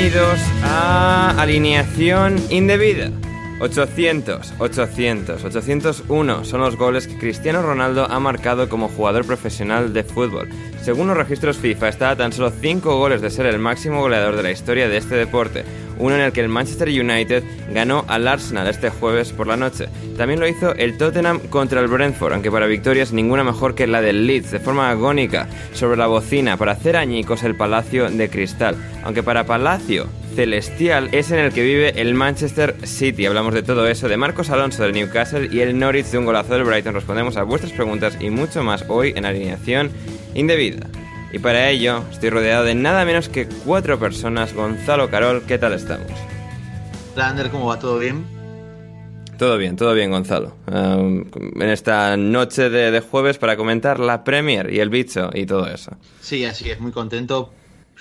Bienvenidos a Alineación Indebida. 800, 800, 801 son los goles que Cristiano Ronaldo ha marcado como jugador profesional de fútbol. Según los registros FIFA, está a tan solo 5 goles de ser el máximo goleador de la historia de este deporte, uno en el que el Manchester United ganó al Arsenal este jueves por la noche. También lo hizo el Tottenham contra el Brentford, aunque para victorias ninguna mejor que la del Leeds, de forma agónica, sobre la bocina, para hacer añicos el Palacio de Cristal. Aunque para Palacio celestial es en el que vive el Manchester City. Hablamos de todo eso, de Marcos Alonso del Newcastle y el Norwich de un golazo del Brighton. Respondemos a vuestras preguntas y mucho más hoy en alineación indebida. Y para ello estoy rodeado de nada menos que cuatro personas. Gonzalo Carol, ¿qué tal estamos? Hola Ander, ¿cómo va? ¿Todo bien? Todo bien, todo bien, Gonzalo. Um, en esta noche de, de jueves para comentar la Premier y el bicho y todo eso. Sí, así es, muy contento.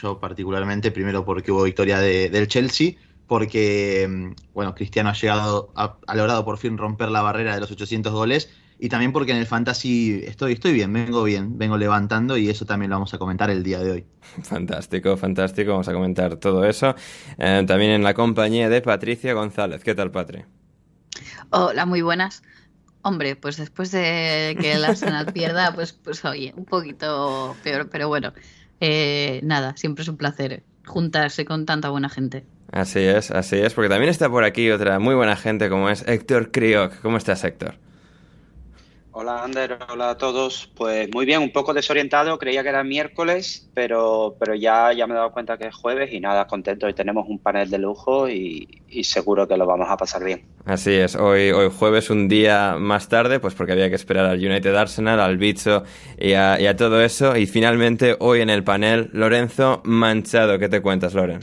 Yo particularmente, primero porque hubo victoria de- del Chelsea, porque, mm, bueno, Cristiano ha llegado, ha, ha logrado por fin romper la barrera de los 800 goles, y también porque en el Fantasy estoy, estoy bien, vengo bien, vengo levantando, y eso también lo vamos a comentar el día de hoy. Fantástico, fantástico. Vamos a comentar todo eso. Eh, también en la compañía de Patricia González. ¿Qué tal, Patri? Hola, muy buenas. Hombre, pues después de que el Arsenal pierda, pues, pues oye, un poquito peor, pero bueno, eh, nada, siempre es un placer juntarse con tanta buena gente. Así es, así es, porque también está por aquí otra muy buena gente como es Héctor Crioc. ¿Cómo estás, Héctor? Hola Ander, hola a todos. Pues muy bien, un poco desorientado, creía que era miércoles, pero, pero ya, ya me he dado cuenta que es jueves y nada, contento. Hoy tenemos un panel de lujo y, y seguro que lo vamos a pasar bien. Así es, hoy, hoy jueves, un día más tarde, pues porque había que esperar al United Arsenal, al bicho y a, y a todo eso. Y finalmente, hoy en el panel, Lorenzo Manchado. ¿Qué te cuentas, Loren?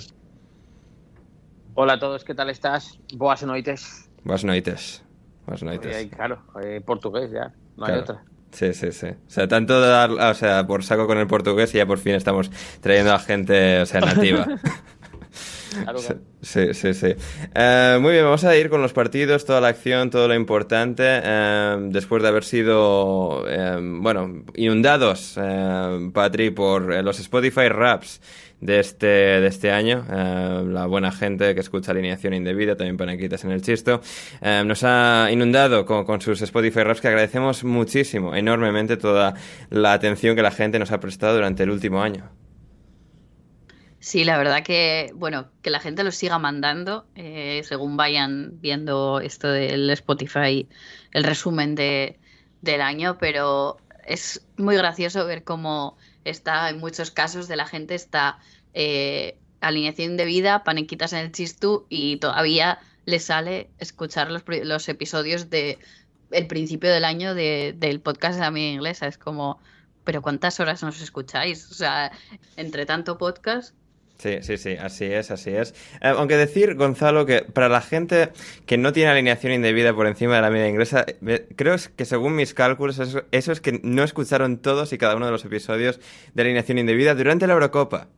Hola a todos, ¿qué tal estás? Boas noites. Buenas noites. Buenas Eh, noites. claro, eh, portugués ya, no hay otra. Sí, sí, sí. O sea, tanto dar, o sea, por saco con el portugués y ya por fin estamos trayendo a gente, o sea, nativa. Claro, Sí, claro. Sí, sí, sí. Eh, muy bien, vamos a ir con los partidos, toda la acción, todo lo importante. eh, después de haber sido, eh, bueno, inundados, Patri, por los Spotify Raps de este, de este año. eh, la buena gente que escucha alineación indebida, también panequitas en el chisto, eh, nos ha inundado con, con sus Spotify Raps que agradecemos muchísimo, enormemente, toda la atención que la gente nos ha prestado durante el último año. Sí, la verdad que, bueno, que la gente lo siga mandando eh, según vayan viendo esto del Spotify, el resumen de, del año, pero es muy gracioso ver cómo está, en muchos casos de la gente está eh, alineación de vida, panequitas en el chistu y todavía le sale escuchar los, episodios de el principio del año de, del podcast de la amiga inglesa. Es como, pero ¿cuántas horas nos escucháis? O sea, entre tanto podcast. Sí, sí, sí, así es, así es. Eh, aunque decir, Gonzalo, que para la gente que no tiene alineación indebida por encima de la media inglesa, creo que según mis cálculos, eso, eso, es que no escucharon todos y cada uno de los episodios de alineación indebida durante la Eurocopa.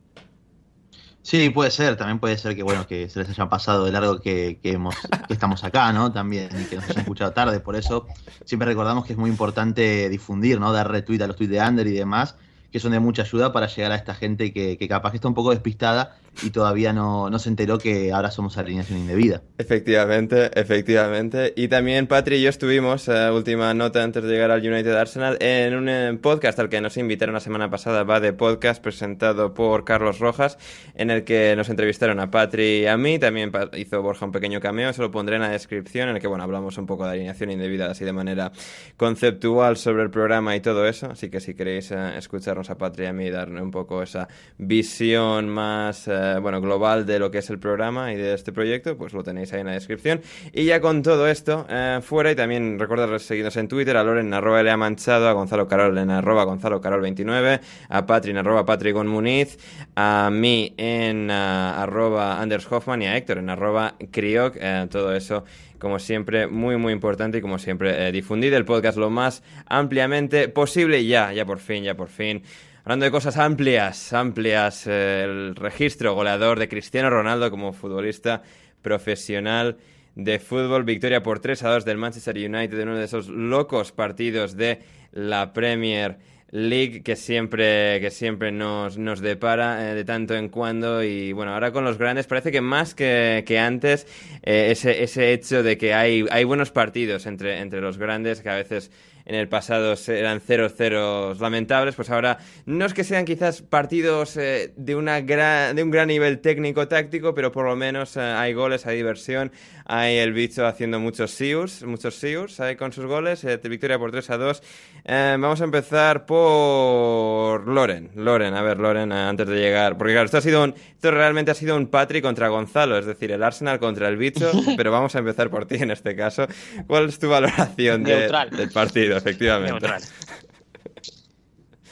Sí, puede ser, también puede ser que bueno que se les haya pasado de largo que, que, hemos, que estamos acá, ¿no? También, y que nos hayan escuchado tarde. Por eso siempre recordamos que es muy importante difundir, ¿no? Dar retweet a los tweets de Under y demás, que son de mucha ayuda para llegar a esta gente que, que capaz que está un poco despistada y todavía no, no, se enteró que ahora somos alineación indebida. Efectivamente, efectivamente. Y también Patri y yo estuvimos, uh, última nota antes de llegar al United Arsenal, en un uh, podcast al que nos invitaron la semana pasada, va de podcast presentado por Carlos Rojas, en el que nos entrevistaron a Patri y a mí, también hizo Borja un pequeño cameo, se lo pondré en la descripción, en el que bueno, hablamos un poco de alineación indebida así de manera conceptual sobre el programa y todo eso, así que si queréis uh, escucharnos a Patri y a mí y darle un poco esa visión más bueno, global de lo que es el programa y de este proyecto, pues lo tenéis ahí en la descripción. Y ya con todo esto eh, fuera, y también recordad seguirnos en Twitter, a Loren arroba Lea Manchado, a Gonzalo Carol en arroba Gonzalo Carol 29, a Patri en arroba Patrigon Muniz, a mí en uh, arroba Anders Hoffman y a Héctor en arroba Crioc, eh, todo eso como siempre, muy, muy importante y como siempre, eh, difundir el podcast lo más ampliamente posible. Ya, ya por fin, ya por fin. Hablando de cosas amplias, amplias, eh, el registro goleador de Cristiano Ronaldo como futbolista profesional de fútbol, victoria por 3 a 2 del Manchester United en uno de esos locos partidos de la Premier League que siempre, que siempre nos, nos depara eh, de tanto en cuando. Y bueno, ahora con los grandes parece que más que, que antes eh, ese, ese hecho de que hay, hay buenos partidos entre, entre los grandes que a veces en el pasado eran 0-0 lamentables, pues ahora no es que sean quizás partidos eh, de, una gran, de un gran nivel técnico-táctico, pero por lo menos eh, hay goles, hay diversión, hay el bicho haciendo muchos siurs, muchos siurs ahí con sus goles, eh, victoria por 3 a 2. vamos a empezar por Loren, Loren, a ver Loren, antes de llegar, porque claro, esto ha sido un, esto realmente ha sido un Patri contra Gonzalo, es decir, el Arsenal contra el bicho, pero vamos a empezar por ti en este caso. ¿Cuál es tu valoración de, del partido? Efectivamente.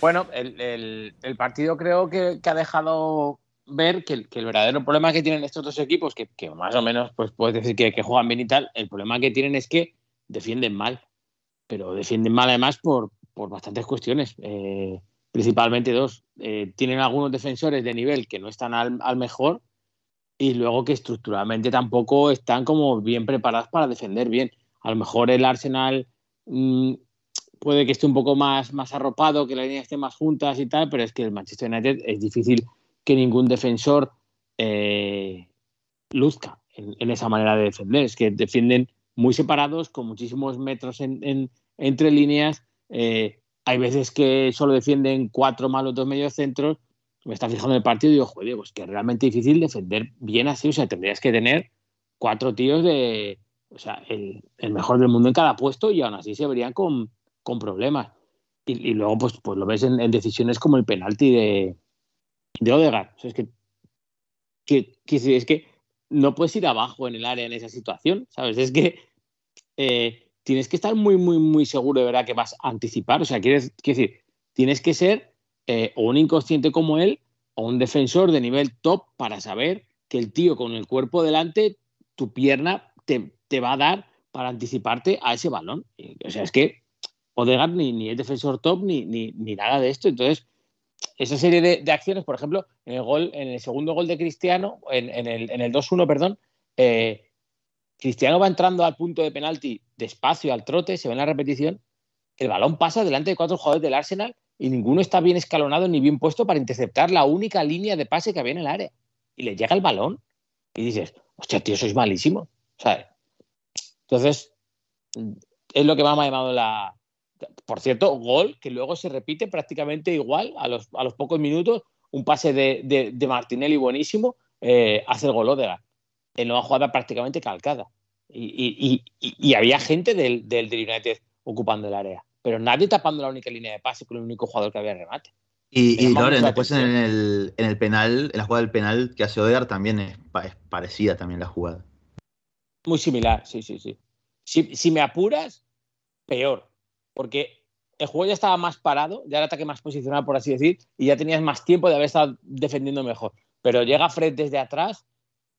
Bueno, el, el, el, partido creo que, que ha dejado ver que, que, el verdadero problema que tienen estos dos equipos, que, que más o menos pues puedes decir que, que, juegan bien y tal, el problema que tienen es que defienden mal, pero defienden mal además por, por bastantes cuestiones, eh, principalmente dos. Eh, tienen algunos defensores de nivel que no están al, al, mejor y luego que estructuralmente tampoco están como bien preparados para defender bien. A lo mejor el Arsenal mmm, puede que esté un poco más, más arropado, que la línea esté más juntas y tal, pero es que el Manchester United es difícil que ningún defensor eh, luzca en, esa manera de defender. Es que defienden muy separados, con muchísimos metros en, en, entre líneas. Eh, hay veces que solo defienden cuatro malos dos medios centros. Me está fijando en el partido y digo, joder, pues que es realmente difícil defender bien así. O sea, tendrías que tener cuatro tíos de, o sea, el, el mejor del mundo en cada puesto y aún así se verían con, con problemas. Y, luego, pues, pues lo ves en, decisiones como el penalti de, de es que, que, es que no puedes ir abajo en el área en esa situación, ¿sabes? Es que eh, tienes que estar muy, muy, muy seguro de verdad que vas a anticipar. O sea, quieres, decir, tienes que ser eh, o un inconsciente como él o un defensor de nivel top para saber que el tío con el cuerpo delante, tu pierna te, te va a dar para anticiparte a ese balón. O sea, es que Odegaard ni, ni es defensor top ni, ni, ni, nada de esto. Entonces, esa serie de, acciones, por ejemplo, en el gol, en el segundo gol de Cristiano, en, en el, en el 2-1, perdón, eh, Cristiano va entrando al punto de penalti despacio, al trote, se ve en la repetición, el balón pasa delante de cuatro jugadores del Arsenal y ninguno está bien escalonado ni bien puesto para interceptar la única línea de pase que había en el área. Y le llega el balón y dices, hostia, tío, sois malísimo. ¿Sabes? Entonces, es lo que más me ha llamado la, por cierto, gol que luego se repite prácticamente igual a los, a los pocos minutos. Un pase de, de, de Martinelli buenísimo, eh, hace el gol Odegaard. En una jugada prácticamente calcada. Y, y, y, y había gente del, del, del, United ocupando el área, pero nadie tapando la única línea de pase con el único jugador que había remate. Y, Loren, después en el, en el penal, en la jugada del penal que hace Odegaard también es, pa- es parecida también la jugada. Muy similar, sí, sí, sí. Si, si me apuras, peor. Porque el juego ya estaba más parado, ya era ataque más posicional, por así decir, y ya tenías más tiempo de haber estado defendiendo mejor. Pero llega Fred desde atrás,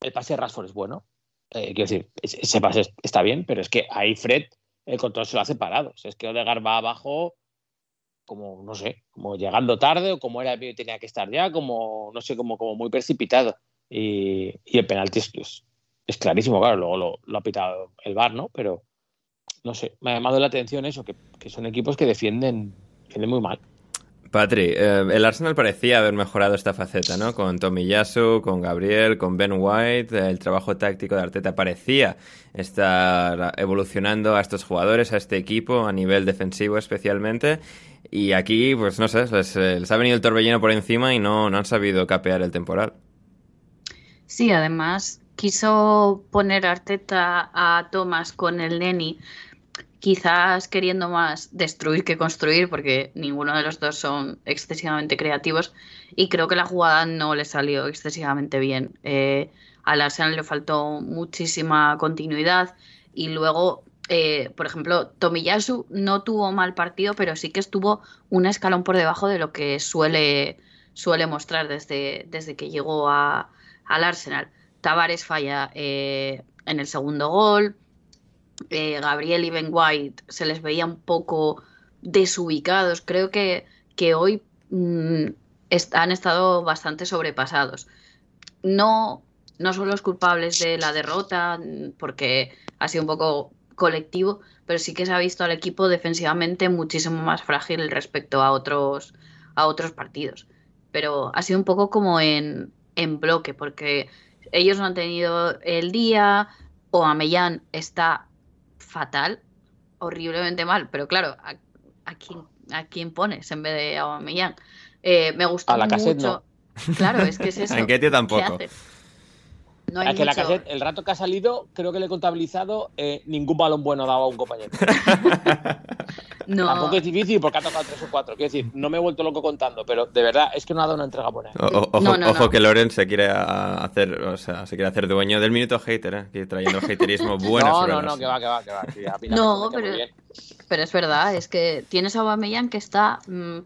el pase de Rashford es bueno. Eh, quiero decir, ese pase es- está bien, pero es que ahí Fred el control se lo hace parado. O sea, es que Odegaard va abajo como, no sé, como llegando tarde o como era tenía que estar ya, como, no sé, como, como muy precipitado. Y, y el penalti es, es- clarísimo, claro, luego lo, lo ha pitado el VAR, ¿no? Pero, no sé, me ha llamado la atención eso, que, que son equipos que defienden, defienden muy mal. Patri, eh, el Arsenal parecía haber mejorado esta faceta, ¿no? Con Tomiyasu, con Gabriel, con Ben White, eh, el trabajo táctico de Arteta parecía estar evolucionando a estos jugadores, a este equipo, a nivel defensivo especialmente. Y aquí, pues no sé, les, eh, les ha venido el torbellino por encima y no, no han sabido capear el temporal. Sí, además quiso poner Arteta a Thomas con el Neni, quizás queriendo más destruir que construir, porque ninguno de los dos son excesivamente creativos, y creo que la jugada no le salió excesivamente bien. Eh, al Arsenal le faltó muchísima continuidad y luego, eh, por ejemplo, Tomiyasu no tuvo mal partido, pero sí que estuvo un escalón por debajo de lo que suele, suele mostrar desde, desde que llegó al Arsenal. Tavares falla eh, en el segundo gol. eh, Gabriel y Ben White se les veía un poco desubicados. Creo que, que hoy mm, han estado bastante sobrepasados. No, no son los culpables de la derrota, porque ha sido un poco colectivo, pero sí que se ha visto al equipo defensivamente muchísimo más frágil respecto a otros, a otros partidos. Pero ha sido un poco como en, en bloque, porque ellos no han tenido el día, o Amellán está fatal, horriblemente mal, pero claro, ¿a, a quién, a quién pones en vez de a Aubameyang? Eh, me gustó A Lacazette mucho. Claro, es que es eso. A Nketiah tampoco. ¿Qué? No hay Es que la cassette, el rato que ha salido, creo que le he contabilizado eh, ningún balón bueno daba a un compañero. no, Tampoco es difícil porque ha tocado tres o cuatro. Quiero decir, no me he vuelto loco contando, pero de verdad es que no ha dado una entrega buena. O- o- ojo, No, no, ojo no. que Loren se quiere hacer, o sea, se quiere hacer dueño del minuto hater, ¿eh? Que trayendo haterismo bueno no, no, no, que va, que va, que va. que No, pero-. Pero es verdad, es que tienes a Aubameyang que está mm,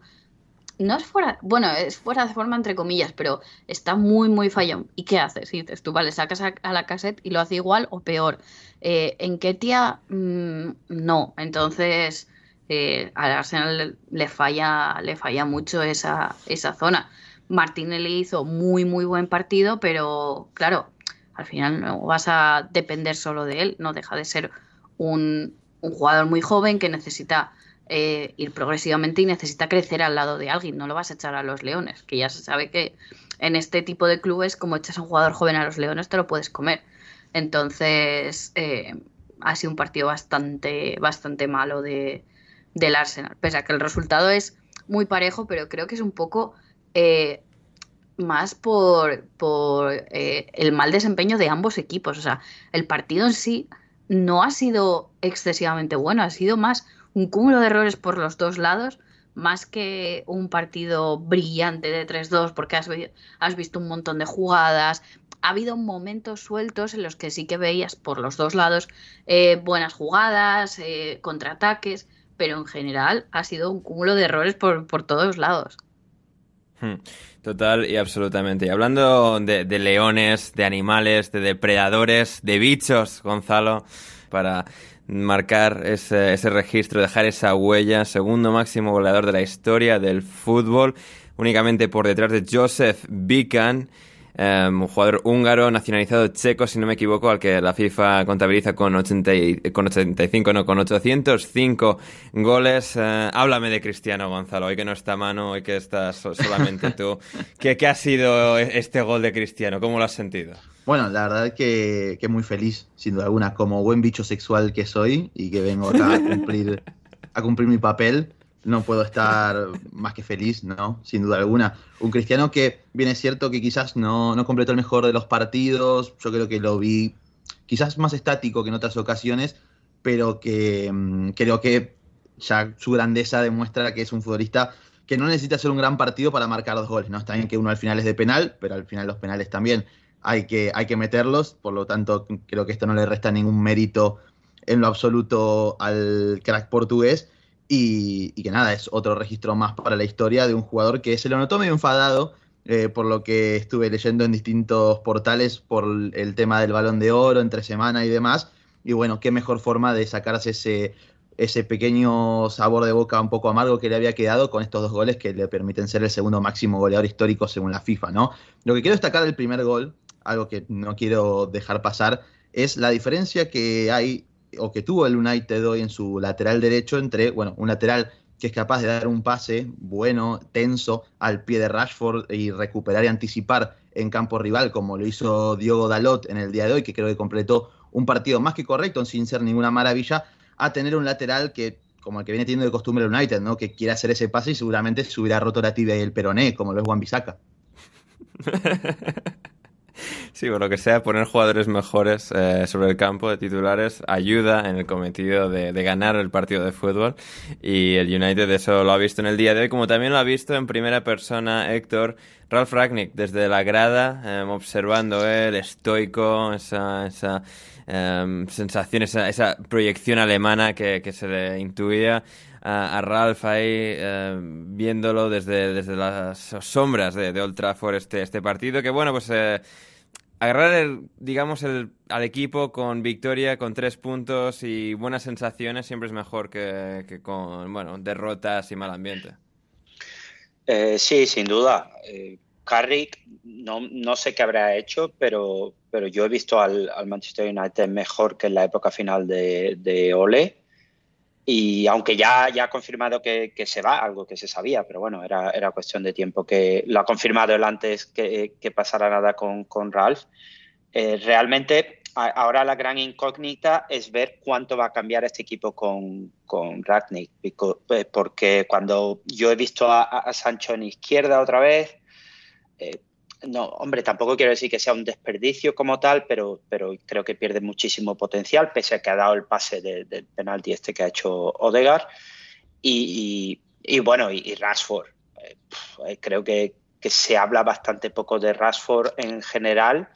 no es fuera, bueno, es fuera de forma entre comillas, pero está muy muy fallón. ¿Y qué haces? Y dices, tú vale, sacas a, a la cassette y lo hace igual o peor. Eh, en Ketia mm, no, entonces eh, al Arsenal le, falla le falla mucho esa esa zona. Martinelli hizo muy muy buen partido, pero claro, al final no vas a depender solo de él, no deja de ser un, un jugador muy joven que necesita eh, ir progresivamente y necesita crecer al lado de alguien. No lo vas a echar a los leones, que ya se sabe que en este tipo de clubes, como echas a un jugador joven a los leones, te lo puedes comer. Entonces, eh, ha sido un partido bastante, bastante malo de, del Arsenal. Pese a que el resultado es muy parejo, pero creo que es un poco eh, más por, eh, el mal desempeño de ambos equipos. O sea, el partido en sí no ha sido excesivamente bueno, ha sido más un cúmulo de errores por los dos lados, más que un partido brillante de 3-2, porque has, vi- has visto un montón de jugadas. Ha habido momentos sueltos en los que sí que veías por los dos lados eh, buenas jugadas, contraataques, pero en general ha sido un cúmulo de errores por, por todos lados. Hmm, Total y absolutamente. Y hablando de, leones, de animales, de depredadores, de bichos, Gonzalo, para marcar ese, ese registro, dejar esa huella, segundo máximo goleador de la historia del fútbol, únicamente por detrás de Joseph Bican, eh, un jugador húngaro nacionalizado checo, si no me equivoco, al que la FIFA contabiliza con, 80 y- con 85, no, con 805 goles. Eh, háblame de Cristiano Gonzalo, hoy que no está mano, hoy que estás so- solamente tú. ¿Qué, ¿Qué ha sido este gol de Cristiano? ¿Cómo lo has sentido? Bueno, la verdad que, que muy feliz, sin duda alguna, como buen bicho sexual que soy y que vengo acá a cumplir, a cumplir mi papel, no puedo estar más que feliz, ¿no? Sin duda alguna. Un cristiano que, bien es cierto que quizás no, no completó el mejor de los partidos, yo creo que lo vi quizás más estático que en otras ocasiones, pero que mm, creo que ya su grandeza demuestra que es un futbolista que no necesita hacer un gran partido para marcar dos goles, ¿no? Está bien que uno al final es de penal, pero al final los penales también hay que, hay que meterlos, por lo tanto creo que esto no le resta ningún mérito en lo absoluto al crack portugués y, que nada, es otro registro más para la historia de un jugador que se lo notó medio enfadado, eh, por lo que estuve leyendo en distintos portales por el tema del balón de oro entre semana y demás, y bueno, qué mejor forma de sacarse ese ese pequeño sabor de boca un poco amargo que le había quedado con estos dos goles que le permiten ser el segundo máximo goleador histórico según la FIFA, ¿no? Lo que quiero destacar del primer gol, algo que no quiero dejar pasar, es la diferencia que hay o que tuvo el United hoy en su lateral derecho entre, bueno, un lateral que es capaz de dar un pase bueno, tenso, al pie de Rashford y recuperar y anticipar en campo rival, como lo hizo Diogo Dalot en el día de hoy, que creo que completó un partido más que correcto, sin ser ninguna maravilla, a tener un lateral que, como el que viene teniendo de costumbre el United, ¿no? Que quiere hacer ese pase y seguramente se hubiera roto la tibia y el peroné, como lo es Juan Bisaca. Sí, bueno, que sea poner jugadores mejores eh, sobre el campo de titulares ayuda en el cometido de, ganar el partido de fútbol. Y el United eso lo ha visto en el día de hoy, como también lo ha visto en primera persona Héctor Ralf Ragnick desde la grada, em, observando el estoico, esa, esa em, sensación, esa, esa, proyección alemana que, que se le intuía a, Ralph ahí em, viéndolo desde, desde las sombras de, de Old Trafford este, este partido, que bueno, pues eh, agarrar, el, digamos, el, al equipo con victoria, con tres puntos y buenas sensaciones siempre es mejor que, con, bueno, derrotas y mal ambiente. Eh, sí, sin duda. Eh, Carrick, no, no, sé qué habrá hecho, pero, pero yo he visto al, Manchester United mejor que en la época final de, de Ole. Y aunque ya, ya ha confirmado que, se va, algo que se sabía, pero bueno, era, era cuestión de tiempo que lo ha confirmado él antes que, que pasara nada con, con Ralph. Eh, realmente, ahora la gran incógnita es ver cuánto va a cambiar este equipo con, con Ragnick, eh, porque cuando yo he visto a, Sancho en izquierda otra vez, eh, no, hombre, tampoco quiero decir que sea un desperdicio como tal, pero, pero creo que pierde muchísimo potencial, pese a que ha dado el pase del penalti este que ha hecho Odegar. Y, bueno, y, Rashford. Eh, eh, creo que, que, se habla bastante poco de Rashford en general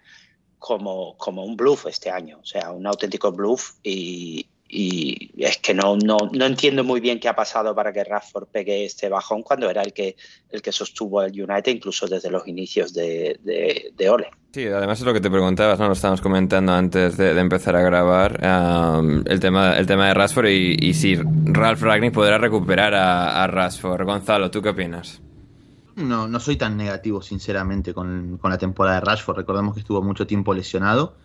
como, como un bluff este año, o sea, un auténtico bluff. Y, y es que no, no, no, entiendo muy bien qué ha pasado para que Rashford pegue este bajón cuando era el que, el que sostuvo el United incluso desde los inicios de, de, Ole. Sí, además es lo que te preguntabas, ¿no? Lo estábamos comentando antes de, empezar a grabar, el, tema, el tema de Rashford y, si Ralph Ragnick podrá recuperar a, a, Rashford. Gonzalo, ¿tú qué opinas? No, no soy tan negativo, sinceramente, con, con la temporada de Rashford. Recordemos que estuvo mucho tiempo lesionado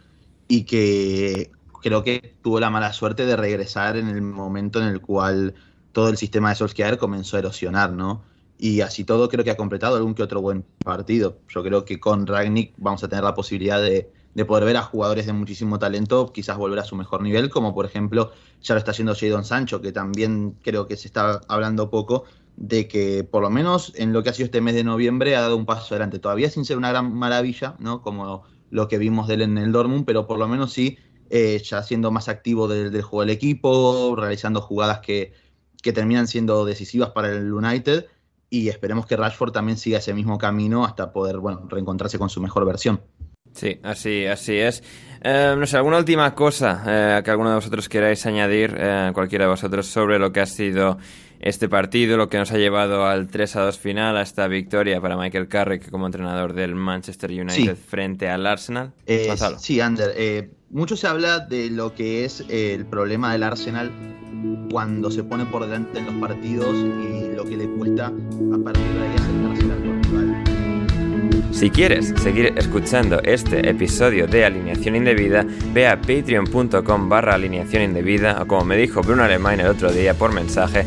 y que creo que tuvo la mala suerte de regresar en el momento en el cual todo el sistema de Solskjaer comenzó a erosionar, ¿no? Y así todo creo que ha completado algún que otro buen partido. Yo creo que con Ragnick vamos a tener la posibilidad de, poder ver a jugadores de muchísimo talento quizás volver a su mejor nivel, como por ejemplo ya lo está haciendo Jadon Sancho, que también creo que se está hablando poco de que por lo menos en lo que ha sido este mes de noviembre ha dado un paso adelante, todavía sin ser una gran maravilla, ¿no? Como lo que vimos de él en el Dortmund, pero por lo menos sí eh, ya siendo más activo del, juego del equipo, realizando jugadas que, terminan siendo decisivas para el United y esperemos que Rashford también siga ese mismo camino hasta poder bueno, reencontrarse con su mejor versión. Sí, así, así es. Eh, no sé, ¿alguna última cosa eh, que alguno de vosotros queráis añadir, cualquiera de vosotros, sobre lo que ha sido este partido, lo que nos ha llevado al 3 a 2 final, a esta victoria para Michael Carrick como entrenador del Manchester United frente al Arsenal? sí, Ander, mucho se habla de lo que es el problema del Arsenal cuando se pone por delante en los partidos y lo que le cuesta a partir de ahí acercarse al rival. Si quieres seguir escuchando este episodio de Alineación Indebida, ve a patreon.com barra o como me dijo Bruno Alemán el otro día por mensaje,